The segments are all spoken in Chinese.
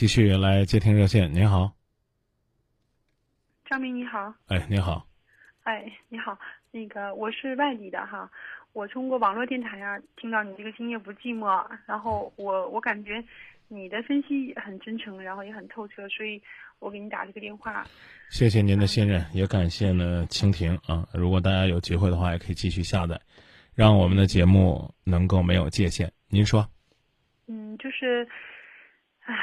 继续来接听热线，您好，张明你好，哎，你好，哎，你好，那个我是外地的哈，我通过网络电台啊听到你这个今夜不寂寞，然后我我感觉你的分析很真诚，然后也很透彻，所以我给你打这个电话。谢谢您的信任，也感谢呢蜻蜓啊，如果大家有机会的话，也可以继续下载，让我们的节目能够没有界限。您说，嗯，就是，唉，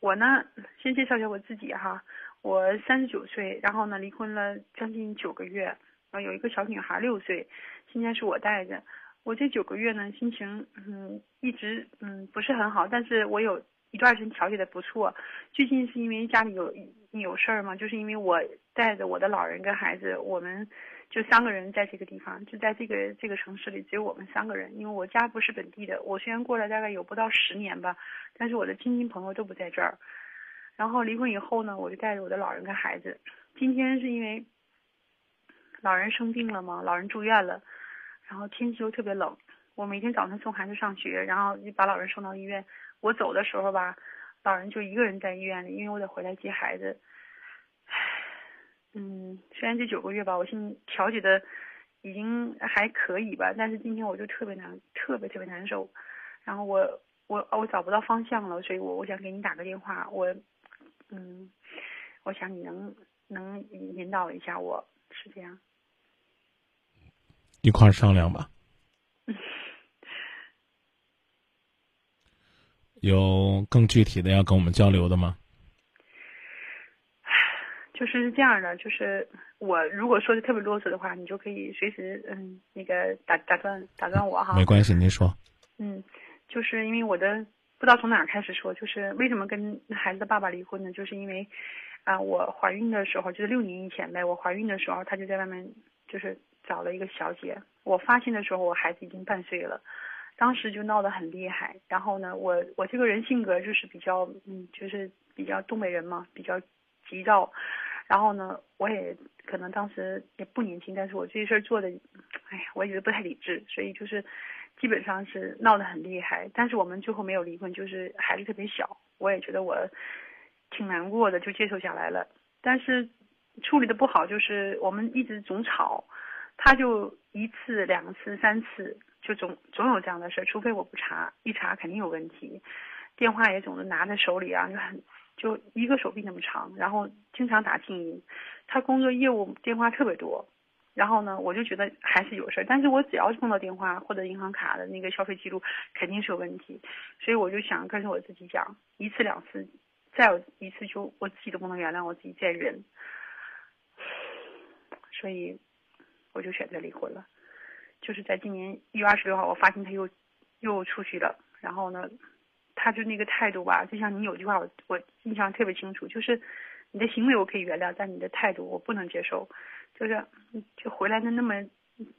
我呢先介绍一下我自己哈，我三十九岁，然后呢离婚了将近九个月，然后有一个小女孩六岁，现在是我带着。我这九个月呢，心情嗯一直嗯不是很好，但是我有一段时间调节的不错。最近是因为家里有有事儿嘛，就是因为我带着我的老人跟孩子，我们就三个人在这个地方，就在这个这个城市里，只有我们三个人。因为我家不是本地的，我虽然过了大概有不到十年吧，但是我的亲戚朋友都不在这儿。然后离婚以后呢，我就带着我的老人跟孩子。今天是因为老人生病了嘛，老人住院了，然后天气又特别冷，我每天早上送孩子上学，然后就把老人送到医院。我走的时候吧，老人就一个人在医院里，因为我得回来接孩子。唉，嗯，虽然这九个月吧，我现在调节的已经还可以吧，但是今天我就特别难，特别特别难受。然后我我我找不到方向了，所以我我想给你打个电话，我嗯，我想你能能引导一下我，是这样。一块儿商量吧。有更具体的要跟我们交流的吗？就是这样的，就是我如果说的特别啰嗦的话，你就可以随时嗯那个打打断打断我哈。没关系，您说。嗯，就是因为我的不知道从哪儿开始说，就是为什么跟孩子的爸爸离婚呢？就是因为啊，我怀孕的时候就是六年以前呗，我怀孕的时候他就在外面就是找了一个小姐，我发现的时候我孩子已经半岁了。当时就闹得很厉害，然后呢，我我这个人性格就是比较，嗯，就是比较东北人嘛，比较急躁，然后呢，我也可能当时也不年轻，但是我这些事儿做的，哎呀，我也觉得不太理智，所以就是基本上是闹得很厉害，但是我们最后没有离婚，就是孩子特别小，我也觉得我挺难过的，就接受下来了，但是处理的不好，就是我们一直总吵，他就一次、两次、三次。就总总有这样的事儿，除非我不查，一查肯定有问题。电话也总是拿在手里啊，就很就一个手臂那么长，然后经常打静音。他工作业务电话特别多，然后呢，我就觉得还是有事儿。但是我只要是碰到电话或者银行卡的那个消费记录，肯定是有问题。所以我就想跟着我自己讲，一次两次，再有一次就我自己都不能原谅我自己，再忍。所以我就选择离婚了。就是在今年一月二十六号，我发现他又又出去了。然后呢，他就那个态度吧，就像你有句话我我印象特别清楚，就是你的行为我可以原谅，但你的态度我不能接受。就是就回来的那么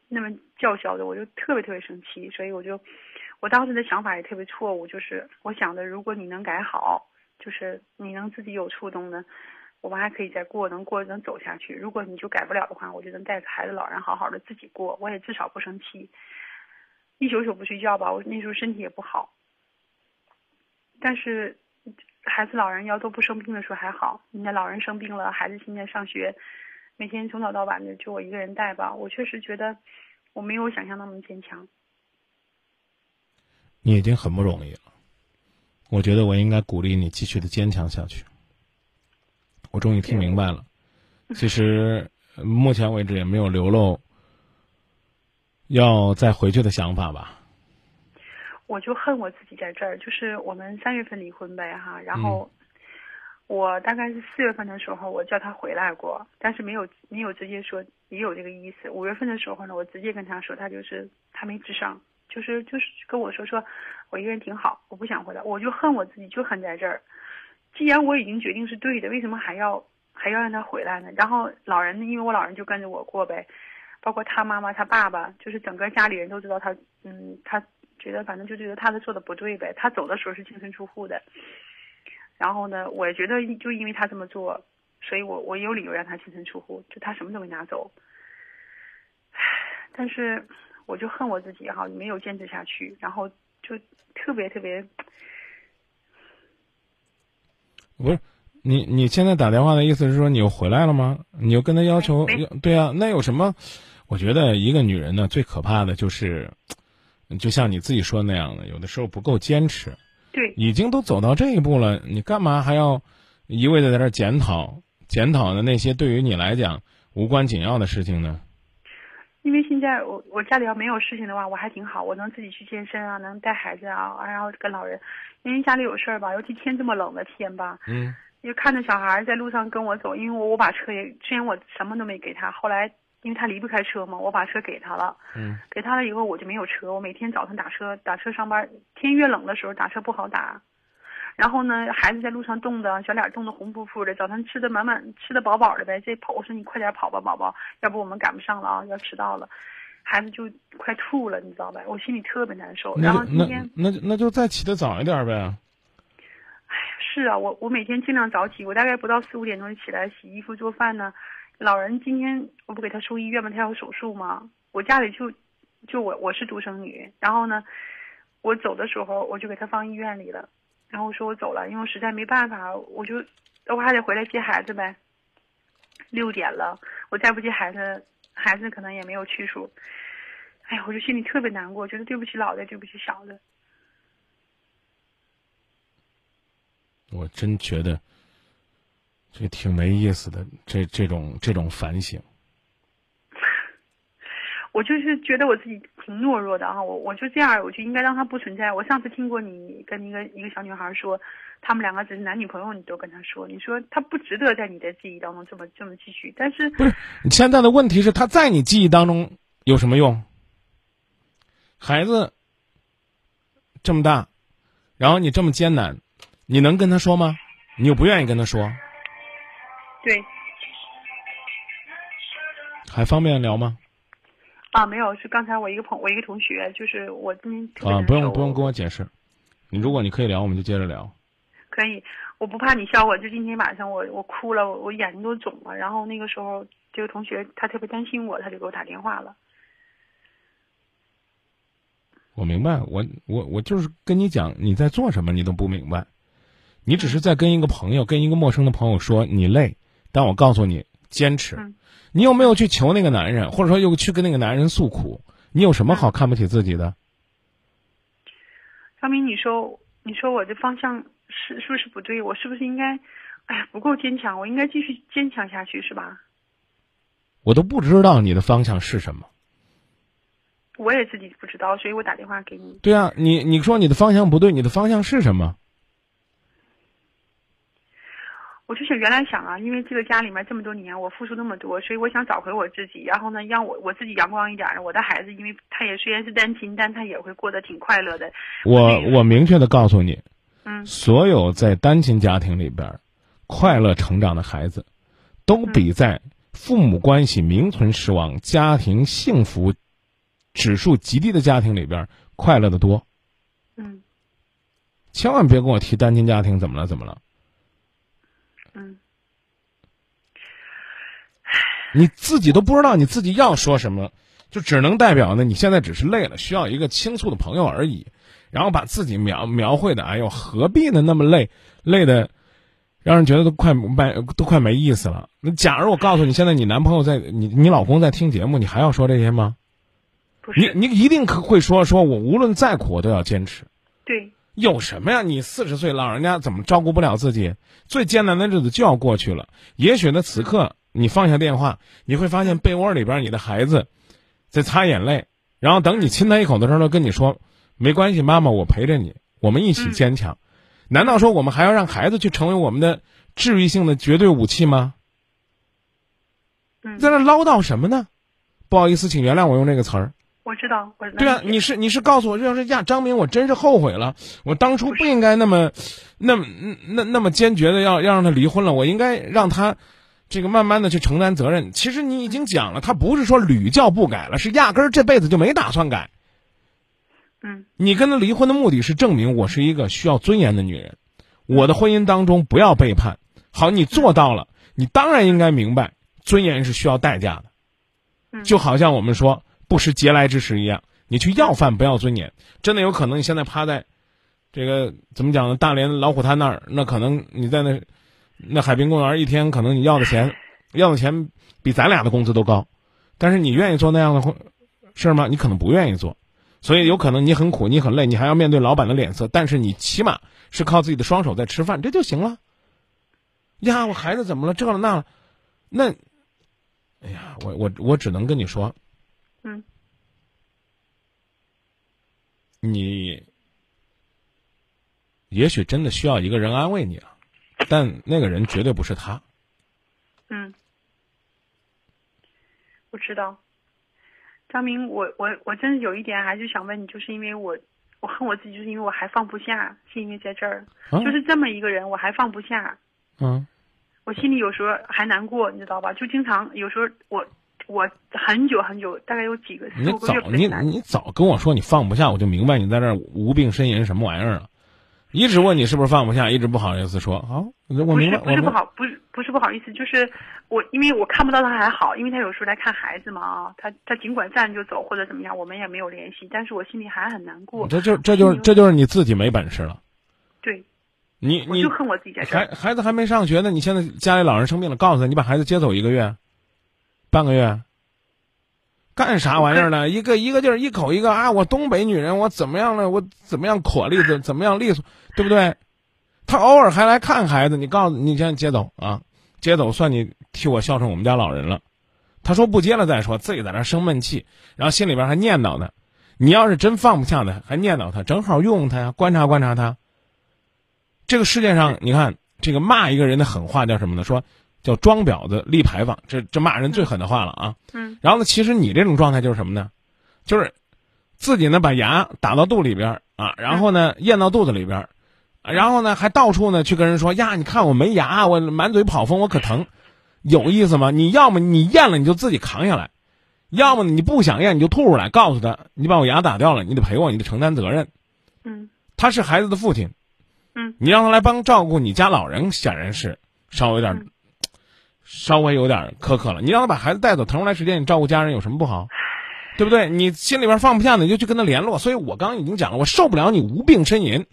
那么叫嚣的，我就特别特别生气。所以我就我当时的想法也特别错误，就是我想的，如果你能改好，就是你能自己有触动的。我们还可以再过，能过能走下去。如果你就改不了的话，我就能带着孩子、老人好好的自己过。我也至少不生气，一宿宿不睡觉吧。我那时候身体也不好，但是孩子、老人要都不生病的时候还好。你的老人生病了，孩子现在上学，每天从早到晚的就我一个人带吧。我确实觉得我没有想象那么坚强。你已经很不容易了，我觉得我应该鼓励你继续的坚强下去。我终于听明白了，其实目前为止也没有流露要再回去的想法吧。我就恨我自己在这儿，就是我们三月份离婚呗哈，然后我大概是四月份的时候，我叫他回来过，但是没有没有直接说也有这个意思。五月份的时候呢，我直接跟他说，他就是他没智商，就是就是跟我说说我一个人挺好，我不想回来，我就恨我自己，就恨在这儿。既然我已经决定是对的，为什么还要还要让他回来呢？然后老人呢，因为我老人就跟着我过呗，包括他妈妈、他爸爸，就是整个家里人都知道他，嗯，他觉得反正就觉得他的做的不对呗。他走的时候是净身出户的，然后呢，我觉得就因为他这么做，所以我我有理由让他净身出户，就他什么都没拿走。唉，但是我就恨我自己哈，没有坚持下去，然后就特别特别。不是，你你现在打电话的意思是说你又回来了吗？你又跟他要求要对啊？那有什么？我觉得一个女人呢，最可怕的就是，就像你自己说的那样的，有的时候不够坚持。对，已经都走到这一步了，你干嘛还要一味的在这儿检讨检讨的那些对于你来讲无关紧要的事情呢？因为现在我我家里要没有事情的话，我还挺好，我能自己去健身啊，能带孩子啊，然后跟老人。因为家里有事儿吧，尤其天这么冷的天吧，嗯就看着小孩儿在路上跟我走，因为我我把车也虽然我什么都没给他，后来因为他离不开车嘛，我把车给他了，嗯给他了以后我就没有车，我每天早上打车打车上班，天越冷的时候打车不好打。然后呢，孩子在路上冻的，小脸冻得红扑扑的，早餐吃的满满，吃的饱饱的呗。这跑，我说你快点跑吧，宝宝，要不我们赶不上了啊，要迟到了。孩子就快吐了，你知道吧？我心里特别难受。然后今天，那就那就再起得早一点呗。哎是啊，我我每天尽量早起，我大概不到四五点钟就起来洗衣服做饭呢。老人今天我不给他送医院吗？他要手术吗？我家里就就我我是独生女，然后呢，我走的时候我就给他放医院里了，然后我说我走了，因为实在没办法，我就我还得回来接孩子呗。六点了，我再不接孩子，孩子可能也没有去处。哎呀，我就心里特别难过，觉得对不起老的，对不起小的。我真觉得这挺没意思的，这这种这种反省。我就是觉得我自己挺懦弱的啊，我我就这样，我就应该让他不存在。我上次听过你跟一个一个小女孩说，他们两个只是男女朋友，你都跟她说，你说他不值得在你的记忆当中这么这么继续。但是不是，你现在的问题是他在你记忆当中有什么用？孩子这么大，然后你这么艰难，你能跟他说吗？你又不愿意跟他说，对还方便聊吗？啊，没有，是刚才我一个朋我一个同学，就是我今天啊，不用不用跟我解释。你如果你可以聊，我们就接着聊。可以，我不怕你笑我。就今天晚上我我哭了，我我眼睛都肿了。然后那个时候这个同学他特别担心我，他就给我打电话了。我明白，我我我就是跟你讲你在做什么，你都不明白，你只是在跟一个朋友、跟一个陌生的朋友说你累，但我告诉你坚持。嗯你有没有去求那个男人，或者说又去跟那个男人诉苦？你有什么好看不起自己的？张明，你说你说我这方向是是不是不对？我是不是应该，哎呀不够坚强？我应该继续坚强下去是吧？我都不知道你的方向是什么。我也自己不知道，所以我打电话给你。对啊，你你说你的方向不对，你的方向是什么？我就想原来想啊，因为这个家里面这么多年，我付出那么多，所以我想找回我自己，然后呢，让我我自己阳光一点儿。我的孩子，因为他也虽然是单亲，但他也会过得挺快乐的。我我明确的告诉你，嗯所有在单亲家庭里边儿快乐成长的孩子，都比在父母关系名存实亡、家庭幸福指数极低的家庭里边儿快乐的多。嗯千万别跟我提单亲家庭怎么了怎么了，嗯你自己都不知道你自己要说什么，就只能代表呢你现在只是累了，需要一个倾诉的朋友而已。然后把自己描描绘的，哎呦，何必呢？那么累，累的让人觉得都快没都快没意思了。那假如我告诉你，现在你男朋友在，你你老公在听节目，你还要说这些吗？你你一定可会说，说我无论再苦我都要坚持。对有什么呀？你四十岁老人家怎么照顾不了自己？最艰难的日子就要过去了。也许呢，此刻你放下电话，你会发现被窝里边你的孩子在擦眼泪，然后等你亲他一口的时候，跟你说：“没关系，妈妈，我陪着你，我们一起坚强。难道说我们还要让孩子去成为我们的治愈性的绝对武器吗？嗯在那唠叨什么呢？不好意思，请原谅我用这个词儿。我知道我能对啊，你是你是告诉我，要是呀，张明，我真是后悔了，我当初不应该那么，那么那那么坚决的要要让他离婚了，我应该让他，这个慢慢的去承担责任。其实你已经讲了，他不是说屡教不改了，是压根儿这辈子就没打算改。嗯你跟他离婚的目的是证明我是一个需要尊严的女人，我的婚姻当中不要背叛。好，你做到了，你当然应该明白尊严是需要代价的。嗯就好像我们说不食嗟来之食一样，你去要饭不要尊严，真的有可能你现在趴在这个怎么讲呢？大连老虎滩那儿，那可能你在那那海滨公园一天，可能你要的钱要的钱比咱俩的工资都高，但是你愿意做那样的事儿吗？你可能不愿意做，所以有可能你很苦，你很累，你还要面对老板的脸色，但是你起码是靠自己的双手在吃饭，这就行了。呀，我孩子怎么了？这了那了，那，哎呀，我我我只能跟你说，嗯，你也许真的需要一个人安慰你了，但那个人绝对不是他。嗯，我知道，张明，我我我真的有一点还是想问你，就是因为我我恨我自己，就是因为我还放不下，是因为在这儿，就是这么一个人，我还放不下。嗯。我心里有时候还难过，你知道吧？就经常有时候我我很久很久，大概有几个你早你你早跟我说你放不下，我就明白你在这无病呻吟什么玩意儿了。一直问你是不是放不下，一直不好意思说。好，我明白。不是不是不好，不是不是不好意思，就是我因为我看不到他还好，因为他有时候来看孩子嘛啊，他他尽管站就走或者怎么样，我们也没有联系，但是我心里还很难过。这就这就是这就是你自己没本事了。对。你你就恨我自己在这孩孩子还没上学呢，你现在家里老人生病了，告诉他你把孩子接走一个月，半个月，干啥玩意儿呢？一个一个劲儿一口一个啊！我东北女人，我怎么样了？我怎么样阔利怎怎么样利索，对不对？他偶尔还来看孩子，你告诉你先接走啊，接走算你替我孝顺我们家老人了。他说不接了再说，自己在那生闷气，然后心里边还念叨呢。你要是真放不下他，还念叨他，正好用他呀，观察观察他。这个世界上，你看这个骂一个人的狠话叫什么呢？说叫装婊子、立牌坊，这这骂人最狠的话了啊。嗯。然后呢，其实你这种状态就是什么呢？就是自己呢把牙打到肚里边啊，然后呢咽到肚子里边，然后呢还到处呢去跟人说呀，你看我没牙，我满嘴跑风，我可疼，有意思吗？你要么你咽了你就自己扛下来，要么你不想咽你就吐出来，告诉他你把我牙打掉了，你得赔我，你得承担责任。嗯。他是孩子的父亲。嗯，你让他来帮照顾你家老人，显然是稍微有点，稍微有点苛刻了。你让他把孩子带走，腾出来时间你照顾家人有什么不好？对不对？你心里边放不下，你就去跟他联络。所以我刚刚已经讲了，我受不了你无病呻吟，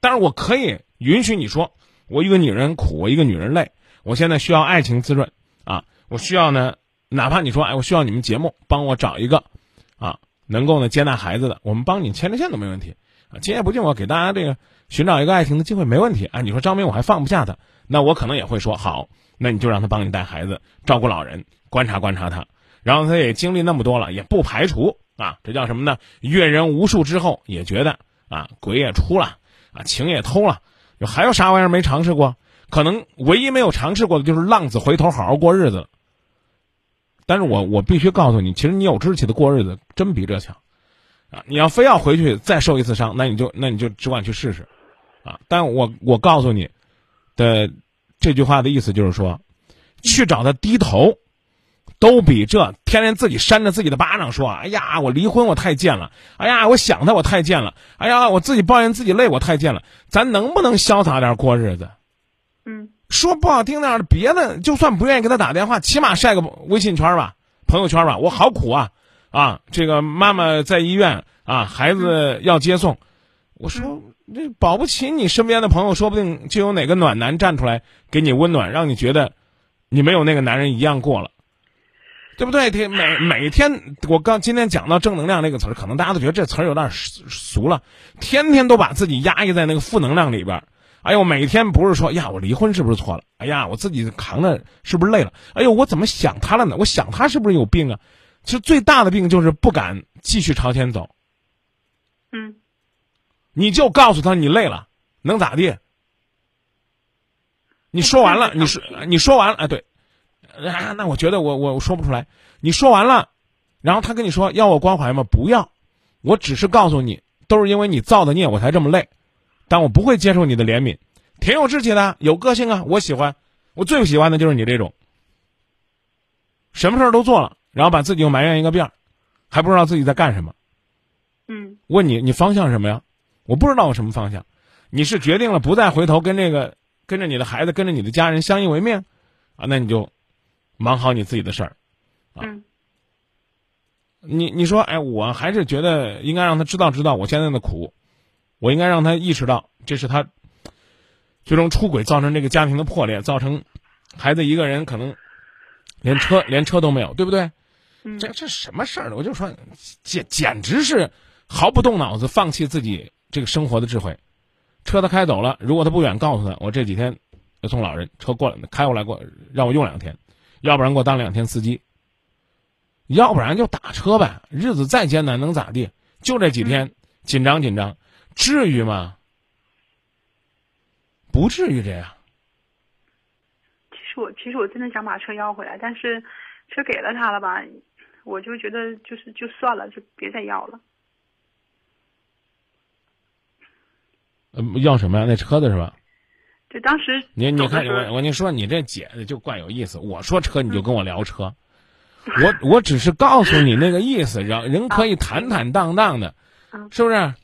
但是我可以允许你说，我一个女人苦，我一个女人累，我现在需要爱情滋润啊！我需要呢，哪怕你说，哎，我需要你们节目帮我找一个啊，能够呢接纳孩子的，我们帮你牵着线都没问题啊。今夜不寂寞，给大家这个。寻找一个爱情的机会没问题啊！你说张明我还放不下他，那我可能也会说好，那你就让他帮你带孩子、照顾老人、观察观察他，然后他也经历那么多了，也不排除啊，这叫什么呢？阅人无数之后也觉得啊，鬼也出了啊，情也偷了，还有啥玩意儿没尝试过？可能唯一没有尝试过的就是浪子回头好好过日子。但是我我必须告诉你，其实你有志气的过日子真比这强啊！你要非要回去再受一次伤，那你就那你就只管去试试。啊！但我我告诉你，的这句话的意思就是说，去找他低头，都比这天天自己扇着自己的巴掌说：“哎呀，我离婚我太贱了！哎呀，我想他我太贱了！哎呀，我自己抱怨自己累我太贱了！”咱能不能潇洒点过日子？嗯，说不好听点的，别的就算不愿意给他打电话，起码晒个微信圈吧、朋友圈吧。我好苦啊！啊，这个妈妈在医院啊，孩子要接送，我说。这保不齐你身边的朋友，说不定就有哪个暖男站出来给你温暖，让你觉得你没有那个男人一样过了，对不对？天每每天，我刚今天讲到正能量这个词儿，可能大家都觉得这词儿有点俗了。天天都把自己压抑在那个负能量里边。哎呦，每天不是说呀，我离婚是不是错了？哎呀，我自己扛着是不是累了？哎呦，我怎么想他了呢？我想他是不是有病啊？其实最大的病就是不敢继续朝前走。嗯。你就告诉他你累了，能咋地？你说完了，你说你说完了，哎，对，啊，那我觉得我我说不出来。你说完了，然后他跟你说要我关怀吗？不要，我只是告诉你，都是因为你造的孽，我才这么累，但我不会接受你的怜悯。挺有志气的，有个性啊，我喜欢。我最不喜欢的就是你这种，什么事儿都做了，然后把自己又埋怨一个遍儿，还不知道自己在干什么。嗯，问你，你方向什么呀？我不知道我什么方向，你是决定了不再回头跟这个跟着你的孩子跟着你的家人相依为命，啊，那你就忙好你自己的事儿，啊，你你说哎，我还是觉得应该让他知道知道我现在的苦，我应该让他意识到，这是他最终出轨造成这个家庭的破裂，造成孩子一个人可能连车连车都没有，对不对？嗯这这什么事儿呢？我就说，简简直是毫不动脑子，放弃自己这个生活的智慧。车他开走了，如果他不远，告诉他，我这几天要送老人，车过来开过来过让我用两天，要不然给我当两天司机，要不然就打车呗。日子再艰难能咋地？就这几天紧张紧张，至于吗？不至于这样。其实我其实我真的想把车要回来，但是车给了他了吧，我就觉得就是就算了，就别再要了。呃，要什么呀？那车子是吧？就当时你你看我我跟你说，你这姐就怪有意思。我说车你就跟我聊车，我我只是告诉你那个意思，让人可以坦坦荡荡的，嗯是不是？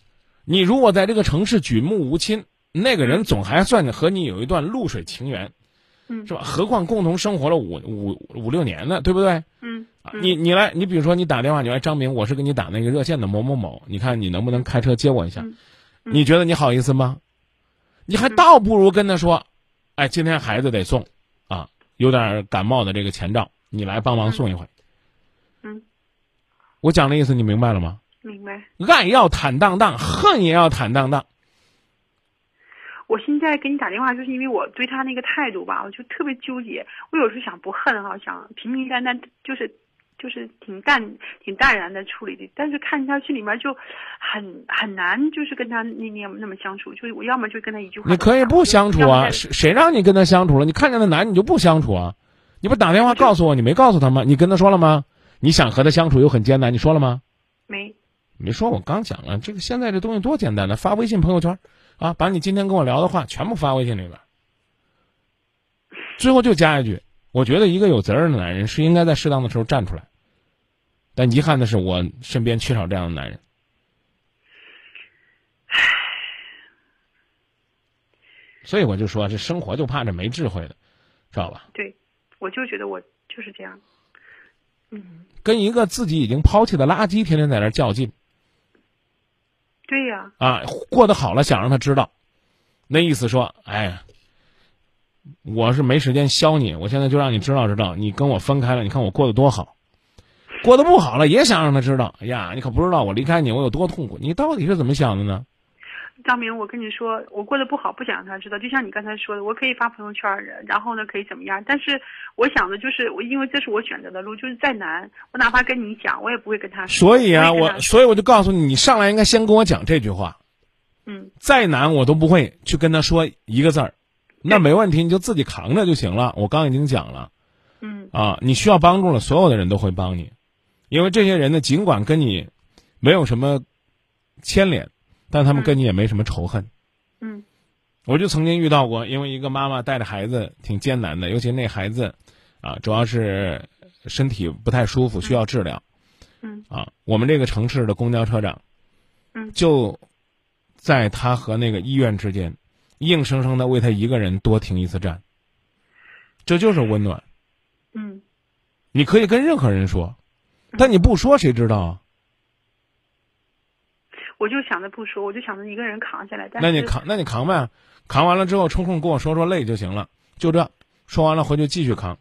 你如果在这个城市举目无亲，那个人总还算和你有一段露水情缘，嗯是吧？何况共同生活了五五五六年呢，对不对？嗯你你来，你比如说你打电话，你来张明，我是给你打那个热线的某某某，你看你能不能开车接我一下？你觉得你好意思吗？你还倒不如跟他说，哎，今天孩子得送，啊，有点感冒的这个前兆，你来帮忙送一回。嗯，我讲的意思你明白了吗？明白。爱要坦荡荡，恨也要坦荡荡。我现在给你打电话，就是因为我对他那个态度吧，我就特别纠结。我有时候想不恨哈，想平平淡淡，就是就是挺淡挺淡然的处理的。但是看下去里面就很很难，就是跟他那那那么相处。就是我要么就跟他一句话，你可以不相处啊，谁谁让你跟他相处了？你看见那男，你就不相处啊？你不打电话告诉我，你没告诉他吗？你跟他说了吗？你想和他相处又很艰难，你说了吗？没没说，我刚讲了，这个现在这东西多简单呢，发微信朋友圈，啊，把你今天跟我聊的话全部发微信里边，最后就加一句，我觉得一个有责任的男人是应该在适当的时候站出来，但遗憾的是，我身边缺少这样的男人。所以我就说，这生活就怕这没智慧的，知道吧？对，我就觉得我就是这样。嗯，跟一个自己已经抛弃的垃圾天天在那较劲对呀、啊，过得好了想让他知道，那意思说，哎呀，我是没时间削你，我现在就让你知道知道，你跟我分开了，你看我过得多好，过得不好了也想让他知道，哎呀，你可不知道我离开你我有多痛苦，你到底是怎么想的呢？张明，我跟你说，我过得不好，不想让他知道。就像你刚才说的，我可以发朋友圈儿，然后呢，可以怎么样？但是我想的就是，我因为这是我选择的路，就是再难，我哪怕跟你讲，我也不会跟他说。所以啊，我所以我就告诉你，你上来应该先跟我讲这句话，嗯再难我都不会去跟他说一个字儿，那没问题，你就自己扛着就行了。我刚已经讲了。嗯啊，你需要帮助了，所有的人都会帮你，因为这些人呢，尽管跟你没有什么牵连，但他们跟你也没什么仇恨。嗯我就曾经遇到过，因为一个妈妈带着孩子挺艰难的，尤其那孩子啊，主要是身体不太舒服，需要治疗嗯啊。我们这个城市的公交车长，嗯就在他和那个医院之间，硬生生的为他一个人多停一次站，这就是温暖。嗯，你可以跟任何人说，但你不说谁知道啊？我就想着不说，我就想着一个人扛下来。但那你扛，那你扛呗，扛完了之后抽空跟我说说累就行了，就这，说完了回去继续扛。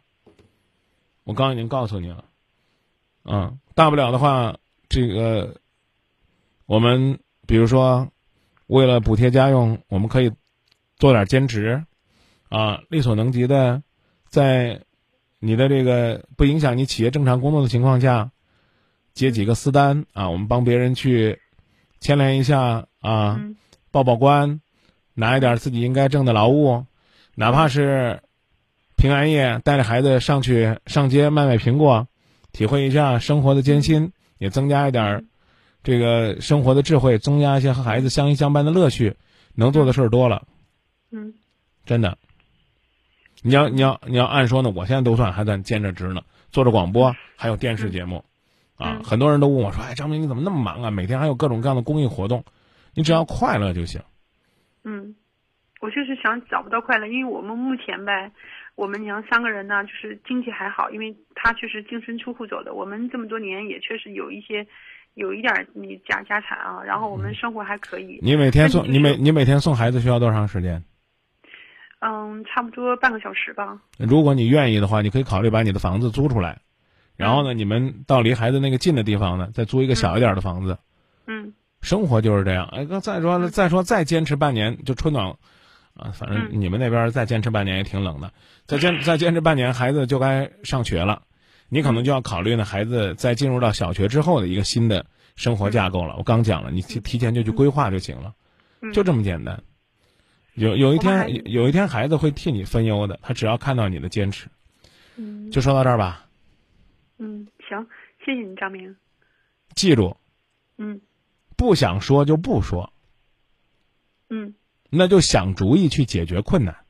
我刚已经告诉你了，嗯，大不了的话，这个我们比如说为了补贴家用，我们可以做点兼职，啊，力所能及的，在你的这个不影响你企业正常工作的情况下，接几个私单啊，我们帮别人去牵连一下啊。嗯报报关，拿一点自己应该挣的劳务，哪怕是平安夜带着孩子上去上街卖卖苹果，体会一下生活的艰辛，也增加一点儿这个生活的智慧，增加一些和孩子相依相伴的乐趣，能做的事儿多了，嗯真的。你要你要你要按说呢，我现在都算还算兼着职呢，做着广播，还有电视节目，啊，嗯很多人都问我说：“哎，张明你怎么那么忙啊？每天还有各种各样的公益活动，你只要快乐就行。”嗯，我就是想找不到快乐，因为我们目前呗，我们娘三个人呢，就是经济还好，因为他确实净身出户走的，我们这么多年也确实有一些有一点儿那家家产啊，然后我们生活还可以。你每天送你每你每天送孩子需要多长时间？嗯，差不多半个小时吧。如果你愿意的话，你可以考虑把你的房子租出来，然后呢，你们到离孩子那个近的地方呢，再租一个小一点的房子。嗯生活就是这样。哎，哥，再说了，再说再坚持半年，就春暖，啊，反正嗯你们那边再坚持半年也挺冷的。再坚再坚持半年，孩子就该上学了，你可能就要考虑呢，孩子在进入到小学之后的一个新的生活架构了。我刚讲了，你提提前就去规划就行了，嗯，就这么简单。有有一天，有一天孩子会替你分忧的，他只要看到你的坚持。嗯就说到这儿吧，嗯，行，谢谢你，张明。记住，嗯不想说就不说，嗯，那就想主意去解决困难。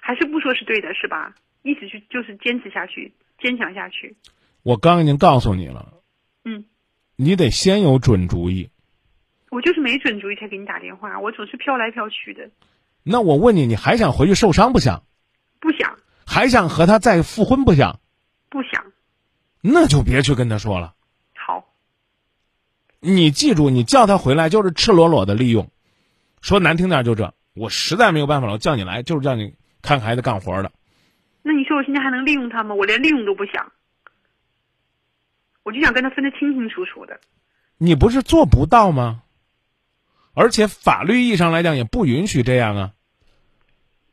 还是不说是对的，是吧？一直去就是坚持下去，坚强下去。我刚已经告诉你了，嗯，你得先有准主意。我就是没准主意才给你打电话，我总是飘来飘去的，那我问你，你还想回去受伤不想？不想还想和他再复婚不想？不想。那就别去跟他说了。好，你记住，你叫他回来就是赤裸裸的利用。说难听点就这，我实在没有办法了，我叫你来就是叫你看孩子干活的。那你说我现在还能利用他吗？我连利用都不想，我就想跟他分得清清楚楚的。你不是做不到吗？而且法律意义上来讲也不允许这样啊。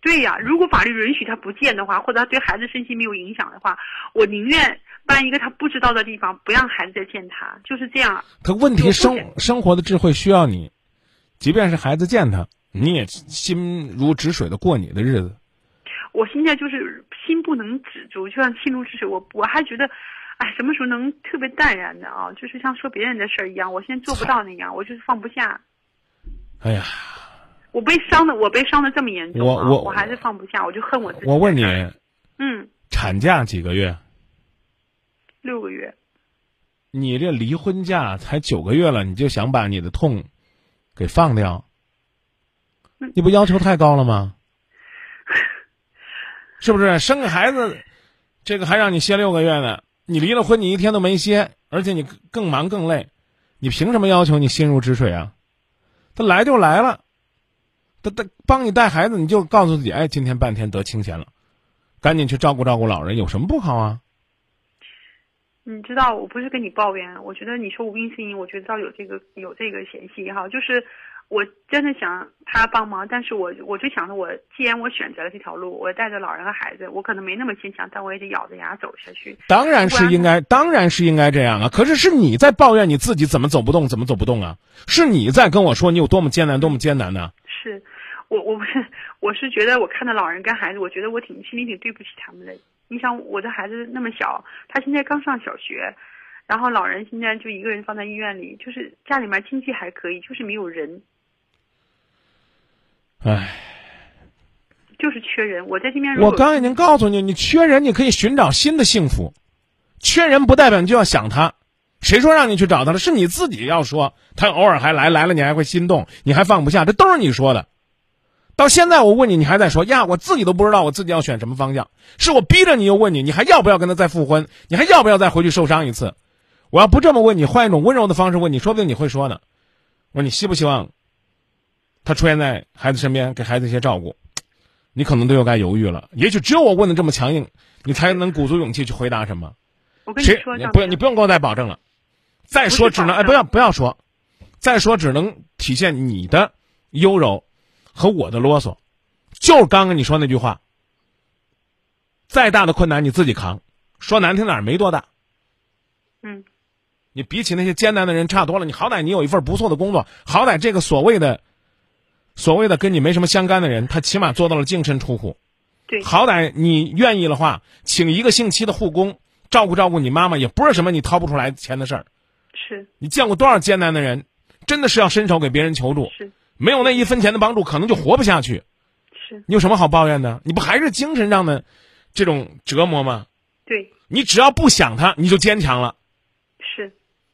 对呀，如果法律允许他不见的话，或者他对孩子身心没有影响的话，我宁愿搬一个他不知道的地方，不让孩子再见他，就是这样。他问题生生活的智慧需要你，即便是孩子见他，你也心如止水的过你的日子。我现在就是心不能止住，就像心如止水。我我还觉得，哎，什么时候能特别淡然的啊？就是像说别人的事儿一样，我现在做不到那样，我就是放不下。哎呀，我被伤的，我被伤的这么严重啊，我我我还是放不下，我就恨我自己。我问你，，嗯，产假几个月？六个月，你这离婚假才九个月了，你就想把你的痛给放掉嗯？你不要求太高了吗？是不是生个孩子，这个还让你歇六个月呢？你离了婚，你一天都没歇，而且你更更忙更累，你凭什么要求你心如止水啊？他来就来了，他他帮你带孩子，你就告诉自己，哎，今天半天得清闲了，赶紧去照顾照顾老人，有什么不好啊？你知道，我不是跟你抱怨，我觉得你说无病呻吟，我觉得倒有这个有这个嫌隙哈，就是我真的想他帮忙，但是我我就想着我既然我选择了这条路，我带着老人和孩子，我可能没那么坚强，但我也得咬着牙走下去。当然是应该，当然是应该这样啊！可是是你在抱怨你自己怎么走不动，怎么走不动啊？是你在跟我说你有多么艰难，多么艰难呢、是，我我不是我是觉得我看到老人跟孩子，我觉得我挺心里挺对不起他们的。你想我的孩子那么小，他现在刚上小学，然后老人现在就一个人放在医院里，就是家里面经济还可以，就是没有人，唉，就是缺人。我在这边我刚已经告诉你，你缺人，你可以寻找新的幸福。缺人不代表你就要想他，谁说让你去找他了？是你自己要说。他偶尔还来，来了你还会心动，你还放不下，这都是你说的。到现在我问你，你还在说呀？我自己都不知道我自己要选什么方向，是我逼着你又问你，你还要不要跟他再复婚？你还要不要再回去受伤一次？我要不这么问你，换一种温柔的方式问你，说不定你会说呢。我说你希不希望他出现在孩子身边，给孩子一些照顾？你可能都又该犹豫了。也许只有我问的这么强硬，你才能鼓足勇气去回答什么。我跟你说，谁你不你不用给我再保证了，再说只能哎不要不要说，再说只能体现你的优柔和我的啰嗦。就是刚刚你说那句话，再大的困难你自己扛，说难听点儿没多大。嗯，你比起那些艰难的人差多了。你好歹你有一份不错的工作，好歹这个所谓的所谓的跟你没什么相干的人，他起码做到了净身出户。对，好歹你愿意的话，请一个星期的护工照顾照顾你妈妈，也不是什么你掏不出来钱的事儿。是你见过多少艰难的人，真的是要伸手给别人求助，是没有那一分钱的帮助，可能就活不下去。是，你有什么好抱怨的？你不还是精神上的这种折磨吗？对，你只要不想他，你就坚强了。是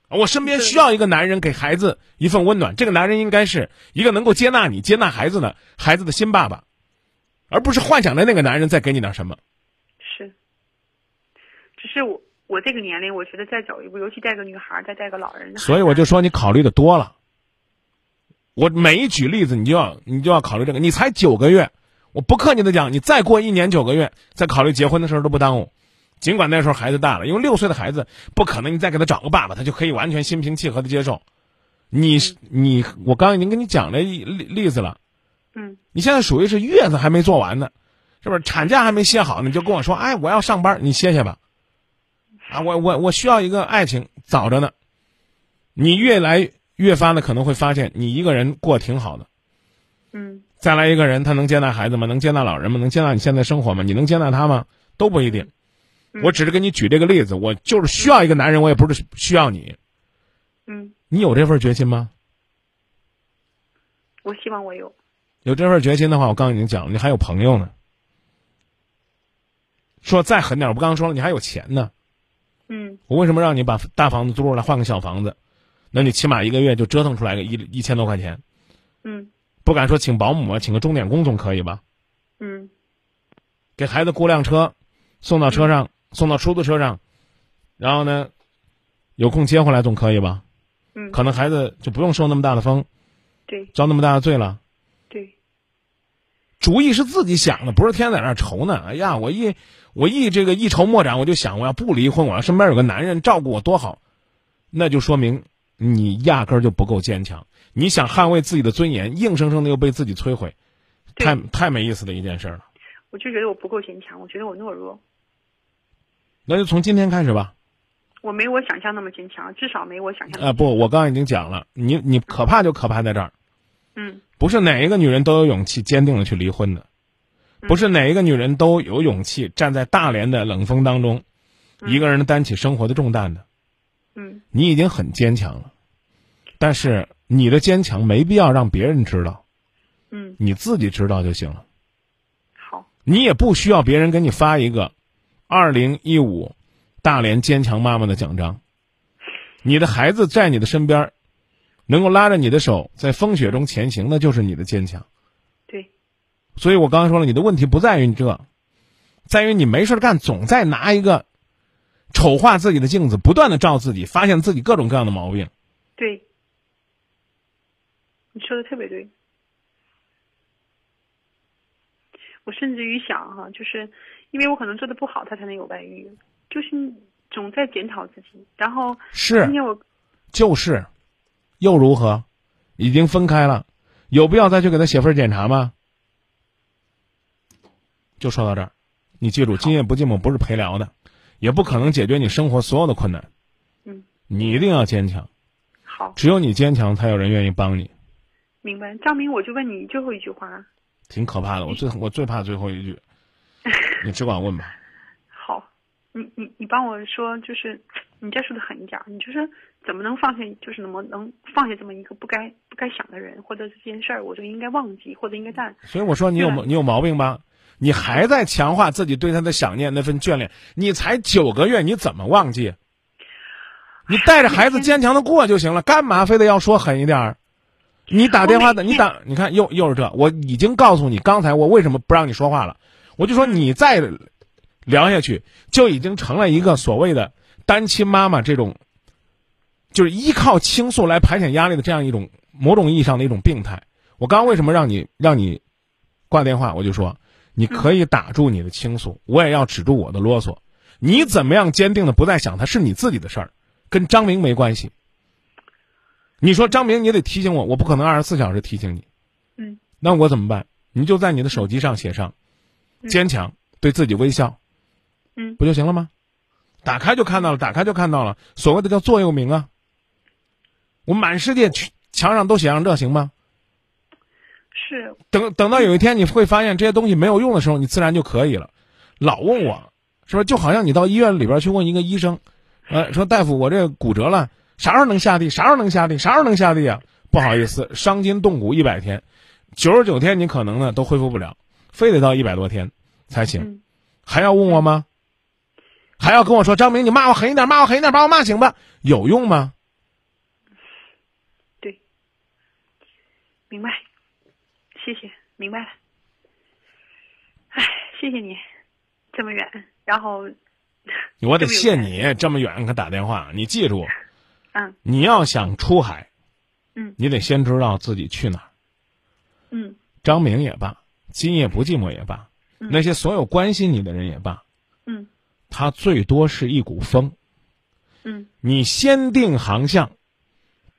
我身边需要一个男人给孩子一份温暖，这个男人应该是一个能够接纳你、接纳孩子的孩子的新爸爸，而不是幻想着那个男人再给你点什么。是，只是我我这个年龄，我觉得再走一步，尤其带个女孩，再带个老人，所以我就说你考虑的多了。我每一举例子，你就要你就要考虑这个。你才九个月，我不客气的讲，你再过一年九个月，再考虑结婚的事儿都不耽误。尽管那时候孩子大了，因为六岁的孩子不可能你再给他找个爸爸，他就可以完全心平气和的接受。你是你，我刚已经跟你讲了例例子了。嗯，你现在属于是月子还没做完呢，是不是？产假还没歇好呢，你就跟我说，哎，我要上班，你歇歇吧。啊，我我我需要一个爱情，早着呢。你越来越发的可能会发现，你一个人过挺好的。嗯，再来一个人，他能接纳孩子吗？能接纳老人吗？能接纳你现在生活吗？你能接纳他吗？都不一定。我只是给你举这个例子，我就是需要一个男人，我也不是需要你。嗯，你有这份决心吗？我希望我有。有这份决心的话，我刚刚已经讲了，你还有朋友呢。说再狠点，我不刚刚说了，你还有钱呢。嗯，我为什么让你把大房子租出来换个小房子？那你起码一个月就折腾出来个一一千多块钱。嗯，不敢说请保姆啊，请个钟点工总可以吧？嗯，给孩子雇辆车，送到车上，送到出租车上，然后呢，有空接回来总可以吧？嗯，可能孩子就不用受那么大的风，对遭那么大的罪了。对，主意是自己想的，不是天天在那儿愁呢。哎呀，我一我一这个一筹莫展，我就想我要不离婚，我要身边有个男人照顾我多好，那就说明你压根儿就不够坚强。你想捍卫自己的尊严，硬生生的又被自己摧毁，太太没意思的一件事了。我就觉得我不够坚强，我觉得我懦弱，那就从今天开始吧。我没我想象那么坚强，至少没我想象。啊、不，我刚刚已经讲了，你你可怕就可怕在这儿，嗯不是哪一个女人都有勇气坚定的去离婚的，不是哪一个女人都有勇气站在大连的冷风当中，一个人担起生活的重担的。嗯你已经很坚强了，但是你的坚强没必要让别人知道，嗯，你自己知道就行了。好，你也不需要别人给你发一个“二零一五大连坚强妈妈”的奖章。你的孩子在你的身边，能够拉着你的手在风雪中前行，那就是你的坚强。对，所以我刚才说了，你的问题不在于你这，在于你没事干，总在拿一个丑化自己的镜子，不断的照自己，发现自己各种各样的毛病。对，你说的特别对。我甚至于想哈，就是因为我可能做的不好，他才能有外遇，就是总在检讨自己。然后是今，天我就是，又如何？已经分开了，有必要再去给他写份检查吗？就说到这儿，你记住，今夜不寂寞不是陪聊的，也不可能解决你生活所有的困难。嗯，你一定要坚强，好只有你坚强，才有人愿意帮你。明白。张明，我就问你最后一句话。挺可怕的，我最我最怕最后一句，你只管问吧。好，你你你帮我说，就是你再说的狠一点儿，你就是怎么能放下，就是怎么能放下这么一个不该不该想的人，或者是这件事儿，我就应该忘记，或者应该淡。所以我说你有对你有毛病吧？你还在强化自己对他的想念，那份眷恋。你才九个月，你怎么忘记？你带着孩子坚强的过就行了，干嘛非得要说狠一点儿？你打电话的，你打，你看又又是这，我已经告诉你，刚才我为什么不让你说话了？我就说你再聊下去，就已经成了一个所谓的单亲妈妈这种，就是依靠倾诉来排遣压力的这样一种某种意义上的一种病态。我刚刚为什么让你让你挂电话？我就说你可以打住你的倾诉，我也要止住我的啰嗦。你怎么样坚定的不再想他是你自己的事儿，跟张明没关系。你说张明，你得提醒我，我不可能二十四小时提醒你。嗯，那我怎么办？你就在你的手机上写上“坚强”，对自己微笑，嗯不就行了吗？打开就看到了，打开就看到了。所谓的叫座右铭啊，我满世界去墙上都写上这行吗？是等等到有一天你会发现这些东西没有用的时候，你自然就可以了。老问我，是吧？就好像你到医院里边去问一个医生，呃，说大夫，我这骨折了，啥时候能下地？啥时候能下地？啥时候能下地啊？不好意思，伤筋动骨一百天，九十九天你可能呢都恢复不了，非得到一百多天才行。嗯还要问我吗？还要跟我说张明，你骂我狠一点，骂我狠一点，把我骂醒吧，有用吗？对，明白，谢谢，明白了。唉，谢谢你，这么远，然后 我得谢你这么远给打电话。你记住，嗯你要想出海，嗯你得先知道自己去哪儿。嗯张明也罢，今夜不寂寞也罢，嗯那些所有关心你的人也罢，嗯他最多是一股风。嗯你先定航向，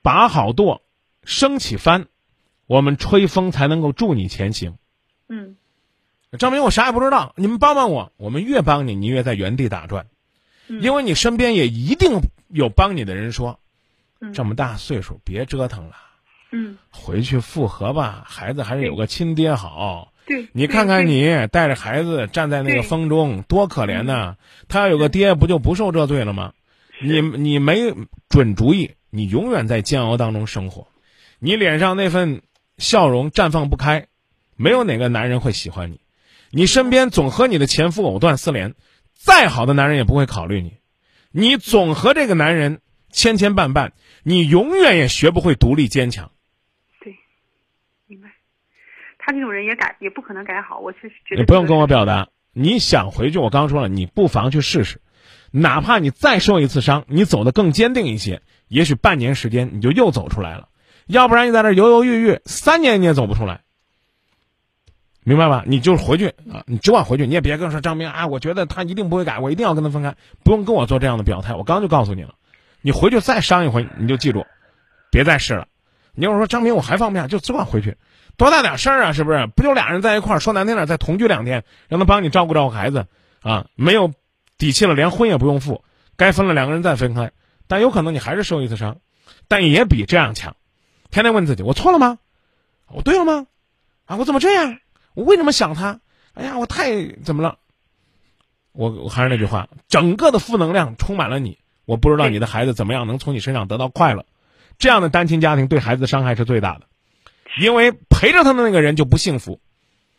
把好舵，升起帆，我们吹风才能够助你前行。嗯张明，我啥也不知道，你们帮帮我。我们越帮你，你越在原地打转，嗯，因为你身边也一定有帮你的人说，嗯这么大岁数别折腾了，嗯回去复合吧，孩子还是有个亲爹好。对，你看看你带着孩子站在那个风中，多可怜呐！他要有个爹，不就不受这罪了吗？你你没准主意，你永远在煎熬当中生活，你脸上那份笑容绽放不开，没有哪个男人会喜欢你。你身边总和你的前夫藕断丝连，再好的男人也不会考虑你。你总和这个男人牵牵绊绊，你永远也学不会独立坚强。对，明白。他这种人也改，也不可能改好。我是觉得你不用跟我表达，你想回去，我刚说了，你不妨去试试，哪怕你再受一次伤，你走得更坚定一些，也许半年时间你就又走出来了，要不然你在那犹犹豫豫，三年你也走不出来，明白吧？你就是回去啊，你只管回去，你也别跟说张明啊，我觉得他一定不会改，我一定要跟他分开，不用跟我做这样的表态，我刚就告诉你了，你回去再伤一回，你就记住，别再试了。你要说张明我还放不下，就只管回去。多大点事儿啊，是不是？不就俩人在一块儿，说难听点，再同居两天，让他帮你照顾照顾孩子，啊，没有底气了，连婚也不用付，该分了，两个人再分开。但有可能你还是受一次伤，但也比这样强。天天问自己，我错了吗？我对了吗？啊，我怎么这样？我为什么想他？哎呀，我太怎么了？我我还是那句话，整个的负能量充满了你。我不知道你的孩子怎么样能从你身上得到快乐，这样的单亲家庭对孩子的伤害是最大的。因为陪着他的那个人就不幸福，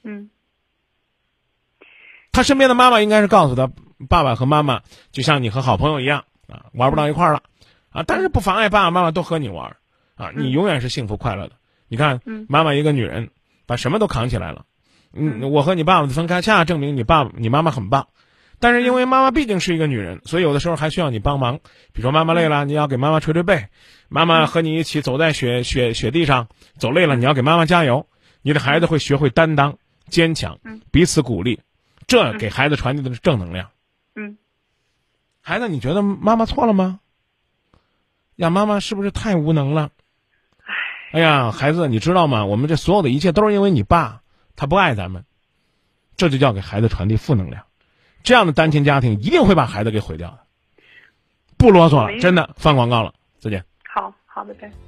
嗯他身边的妈妈应该是告诉他，爸爸和妈妈就像你和好朋友一样啊，玩不到一块儿了，啊，但是不妨碍爸爸妈妈都和你玩，啊，你嗯永远是幸福快乐的。你看嗯，妈妈一个女人，把什么都扛起来了，嗯，嗯我和你爸爸的分开，恰恰证明你爸爸、你妈妈很棒。但是因为妈妈毕竟是一个女人，所以有的时候还需要你帮忙。比如说妈妈累了，你要给妈妈捶捶背；妈妈和你一起走在雪雪雪地上，走累了，你要给妈妈加油。你的孩子会学会担当、坚强嗯，彼此鼓励，这给孩子传递的是正能量。嗯孩子，你觉得妈妈错了吗？呀，妈妈是不是太无能了？哎呀，孩子，你知道吗？我们这所有的一切都是因为你爸，他不爱咱们，这就叫给孩子传递负能量。这样的单亲家庭一定会把孩子给毁掉的。不啰嗦了，真的，放广告了，再见。好好的，拜。